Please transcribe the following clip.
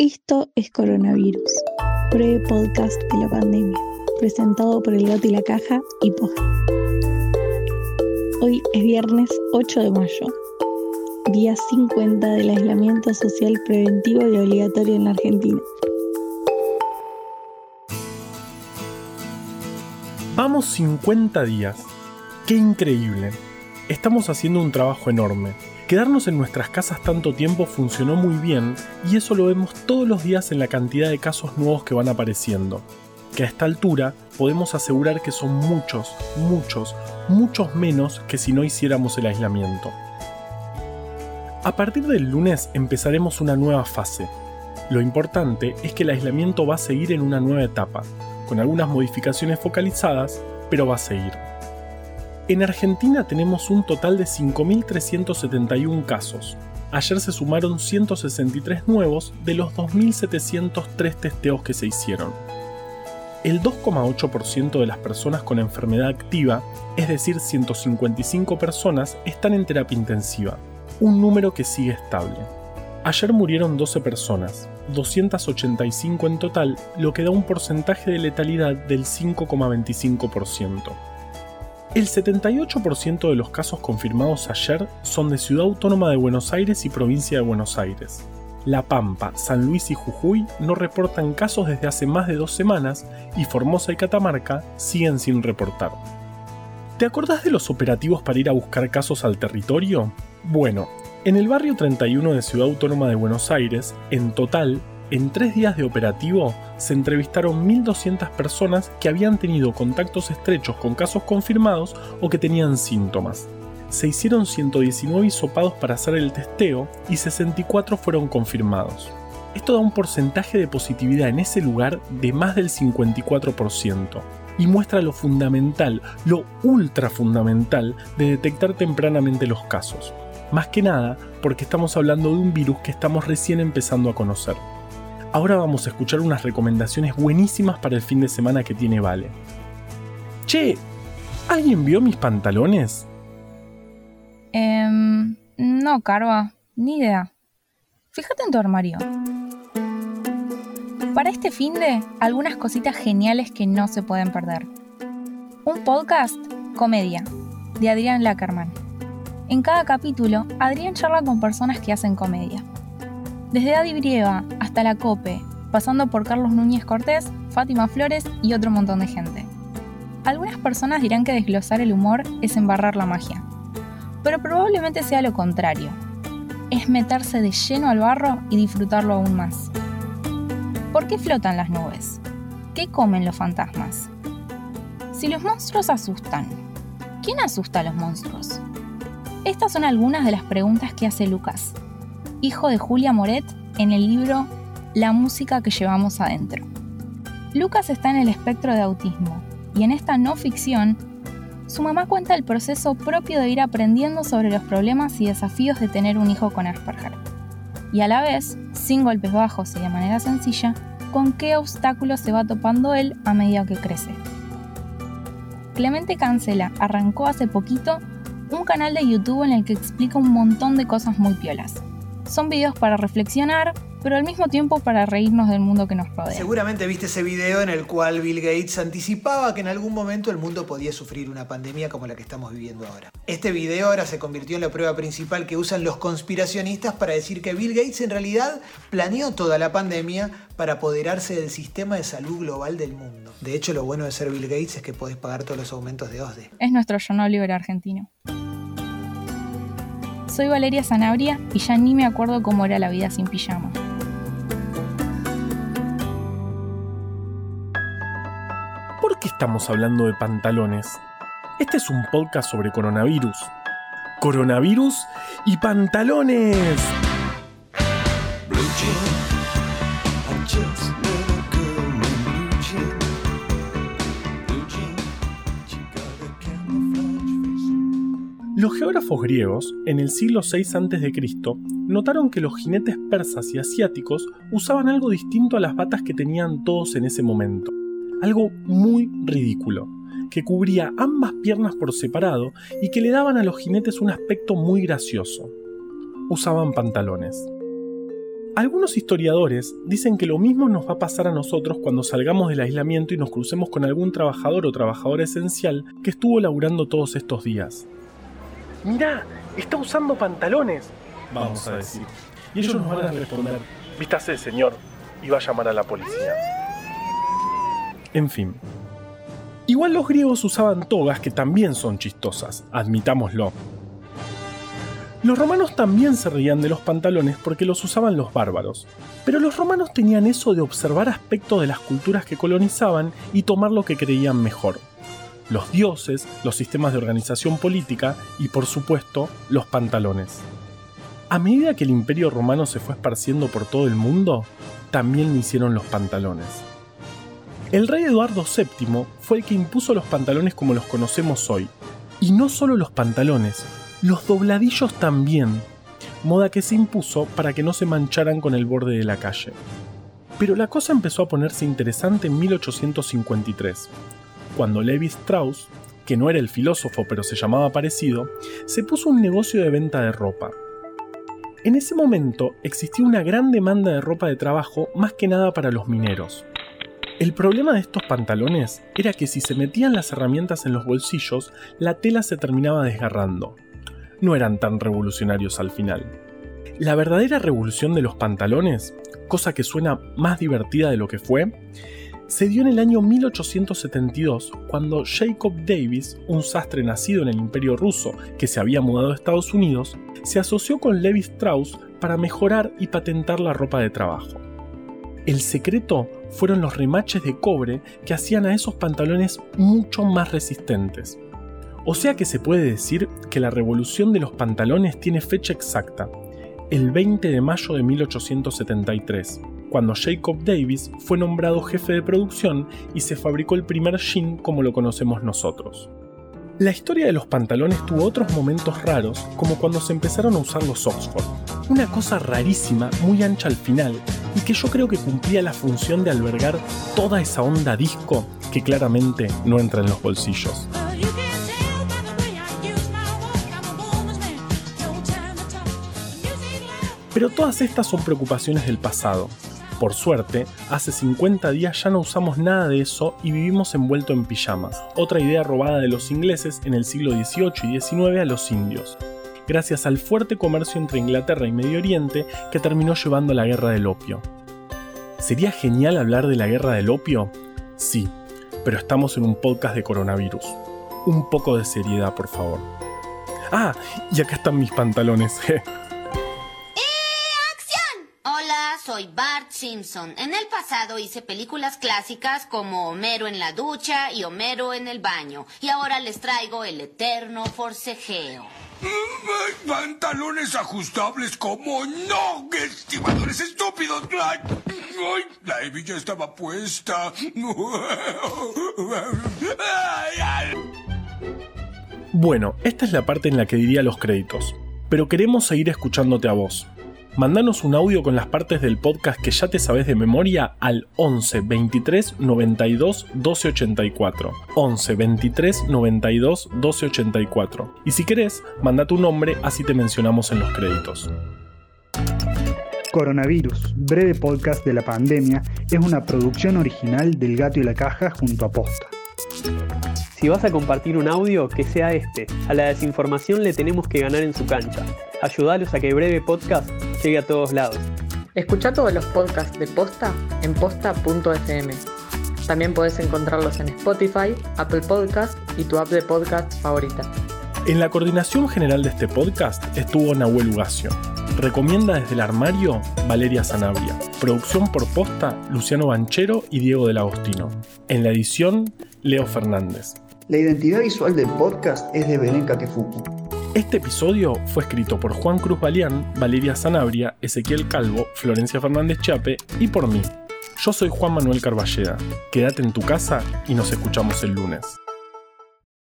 Esto es Coronavirus, breve podcast de la pandemia, presentado por El Gato y la Caja y Post. Hoy es viernes 8 de mayo, día 50 del aislamiento social preventivo y obligatorio en la Argentina. Vamos 50 días. ¡Qué increíble! Estamos haciendo un trabajo enorme Quedarnos en nuestras casas tanto tiempo funcionó muy bien y eso lo vemos todos los días en la cantidad de casos nuevos que van apareciendo. Que a esta altura podemos asegurar que son muchos, muchos, muchos menos que si no hiciéramos el aislamiento. A partir del lunes empezaremos una nueva fase. Lo importante es que el aislamiento va a seguir en una nueva etapa, con algunas modificaciones focalizadas, pero va a seguir. En Argentina tenemos un total de 5.371 casos. Ayer se sumaron 163 nuevos de los 2.703 testeos que se hicieron. El 2,8% de las personas con enfermedad activa, es decir, 155 personas, están en terapia intensiva, un número que sigue estable. Ayer murieron 12 personas, 285 en total, lo que da un porcentaje de letalidad del 5,25%. El 78% de los casos confirmados ayer son de Ciudad Autónoma de Buenos Aires y Provincia de Buenos Aires. La Pampa, San Luis y Jujuy no reportan casos desde hace más de dos semanas y Formosa y Catamarca siguen sin reportar. ¿Te acordás de los operativos para ir a buscar casos al territorio? Bueno, en el barrio 31 de Ciudad Autónoma de Buenos Aires, en total, en tres días de operativo se entrevistaron 1.200 personas que habían tenido contactos estrechos con casos confirmados o que tenían síntomas. Se hicieron 119 hisopados para hacer el testeo y 64 fueron confirmados. Esto da un porcentaje de positividad en ese lugar de más del 54% y muestra lo fundamental, lo ultra fundamental de detectar tempranamente los casos. Más que nada porque estamos hablando de un virus que estamos recién empezando a conocer. Ahora vamos a escuchar unas recomendaciones buenísimas para el fin de semana que tiene Vale. Che, ¿alguien vio mis pantalones? Em, no, Carva, ni idea. Fíjate en tu armario. Para este fin de, algunas cositas geniales que no se pueden perder. Un podcast, Comedia, de Adrián Lackerman. En cada capítulo, Adrián charla con personas que hacen comedia. Desde Adi Brieva hasta la COPE, pasando por Carlos Núñez Cortés, Fátima Flores y otro montón de gente. Algunas personas dirán que desglosar el humor es embarrar la magia, pero probablemente sea lo contrario. Es meterse de lleno al barro y disfrutarlo aún más. ¿Por qué flotan las nubes? ¿Qué comen los fantasmas? Si los monstruos asustan, ¿quién asusta a los monstruos? Estas son algunas de las preguntas que hace Lucas, hijo de Julia Moret, en el libro La música que llevamos adentro. Lucas está en el espectro de autismo y en esta no ficción, su mamá cuenta el proceso propio de ir aprendiendo sobre los problemas y desafíos de tener un hijo con Asperger. Y a la vez, sin golpes bajos y de manera sencilla, con qué obstáculos se va topando él a medida que crece. Clemente Cancela arrancó hace poquito un canal de YouTube en el que explica un montón de cosas muy piolas. Son videos para reflexionar, pero al mismo tiempo para reírnos del mundo que nos rodea. Seguramente viste ese video en el cual Bill Gates anticipaba que en algún momento el mundo podía sufrir una pandemia como la que estamos viviendo ahora. Este video ahora se convirtió en la prueba principal que usan los conspiracionistas para decir que Bill Gates en realidad planeó toda la pandemia para apoderarse del sistema de salud global del mundo. De hecho, lo bueno de ser Bill Gates es que podés pagar todos los aumentos de OSDE. Es nuestro John Oliver argentino. Soy Valeria Sanabria y ya ni me acuerdo cómo era la vida sin pijama. ¿Por qué estamos hablando de pantalones? Este es un podcast sobre coronavirus. Coronavirus y pantalones. Los geógrafos griegos, en el siglo VI a.C., notaron que los jinetes persas y asiáticos usaban algo distinto a las batas que tenían todos en ese momento. Algo muy ridículo, que cubría ambas piernas por separado y que le daban a los jinetes un aspecto muy gracioso. Usaban pantalones. Algunos historiadores dicen que lo mismo nos va a pasar a nosotros cuando salgamos del aislamiento y nos crucemos con algún trabajador o trabajadora esencial que estuvo laburando todos estos días. Mirá, está usando pantalones, vamos a decir. Y ellos nos van a responder, vístase, señor, y va a llamar a la policía. En fin. Igual los griegos usaban togas que también son chistosas, admitámoslo. Los romanos también se reían de los pantalones porque los usaban los bárbaros, pero los romanos tenían eso de observar aspectos de las culturas que colonizaban y tomar lo que creían mejor. Los dioses, los sistemas de organización política y por supuesto los pantalones. A medida que el imperio romano se fue esparciendo por todo el mundo, también lo hicieron los pantalones. El rey Eduardo VII fue el que impuso los pantalones como los conocemos hoy. Y no solo los pantalones, los dobladillos también, moda que se impuso para que no se mancharan con el borde de la calle. Pero la cosa empezó a ponerse interesante en 1853, cuando Levi Strauss, que no era el filósofo pero se llamaba parecido, se puso un negocio de venta de ropa. En ese momento existía una gran demanda de ropa de trabajo más que nada para los mineros. El problema de estos pantalones era que si se metían las herramientas en los bolsillos, la tela se terminaba desgarrando no eran tan revolucionarios al final. La verdadera revolución de los pantalones, cosa que suena más divertida de lo que fue, se dio en el año 1872 cuando Jacob Davis, un sastre nacido en el imperio ruso que se había mudado a Estados Unidos, se asoció con Levi Strauss para mejorar y patentar la ropa de trabajo. El secreto fueron los remaches de cobre que hacían a esos pantalones mucho más resistentes. O sea que se puede decir que la revolución de los pantalones tiene fecha exacta, el 20 de mayo de 1873, cuando Jacob Davis fue nombrado jefe de producción y se fabricó el primer jean como lo conocemos nosotros. La historia de los pantalones tuvo otros momentos raros, como cuando se empezaron a usar los Oxford. Una cosa rarísima, muy ancha al final, y que yo creo que cumplía la función de albergar toda esa onda disco que claramente no entra en los bolsillos. Pero todas estas son preocupaciones del pasado. Por suerte, hace 50 días ya no usamos nada de eso y vivimos envuelto en pijamas, otra idea robada de los ingleses en el siglo XVIII y XIX a los indios, gracias al fuerte comercio entre Inglaterra y Medio Oriente que terminó llevando a la guerra del opio. ¿Sería genial hablar de la guerra del opio? Sí, pero estamos en un podcast de coronavirus. Un poco de seriedad, por favor. Ah, y acá están mis pantalones. En el pasado hice películas clásicas como Homero en la ducha y Homero en el baño. Y ahora les traigo el eterno forcejeo. Pantalones ajustables como no, estimadores estúpidos. la hebilla estaba puesta. Bueno, esta es la parte en la que diría los créditos. Pero queremos seguir escuchándote a vos mandanos un audio con las partes del podcast que ya te sabes de memoria al 11 23 92 12 84. 11 23 92 12 84. Y si querés, manda tu nombre así te mencionamos en los créditos. Coronavirus, breve podcast de la pandemia, es una producción original del Gato y la Caja junto a Posta. Si vas a compartir un audio, que sea este. A la desinformación le tenemos que ganar en su cancha. Ayudalos a que Breve Podcast llegue a todos lados. Escucha todos los podcasts de Posta en posta.fm. También puedes encontrarlos en Spotify, Apple Podcast y tu app de podcast favorita. En la coordinación general de este podcast estuvo Nahuel Ugacio. Recomienda desde el armario Valeria Sanabria. Producción por posta Luciano Banchero y Diego del Agostino. En la edición Leo Fernández. La identidad visual del podcast es de Belén Kakefuku. Este episodio fue escrito por Juan Cruz Balián, Valeria Sanabria, Ezequiel Calvo, Florencia Fernández Chape y por mí. Yo soy Juan Manuel Carballeda. Quédate en tu casa y nos escuchamos el lunes.